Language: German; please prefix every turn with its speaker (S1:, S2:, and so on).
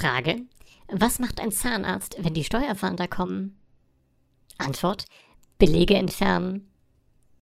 S1: Frage. Was macht ein Zahnarzt, wenn die Steuerfahnder kommen? Antwort. Belege entfernen.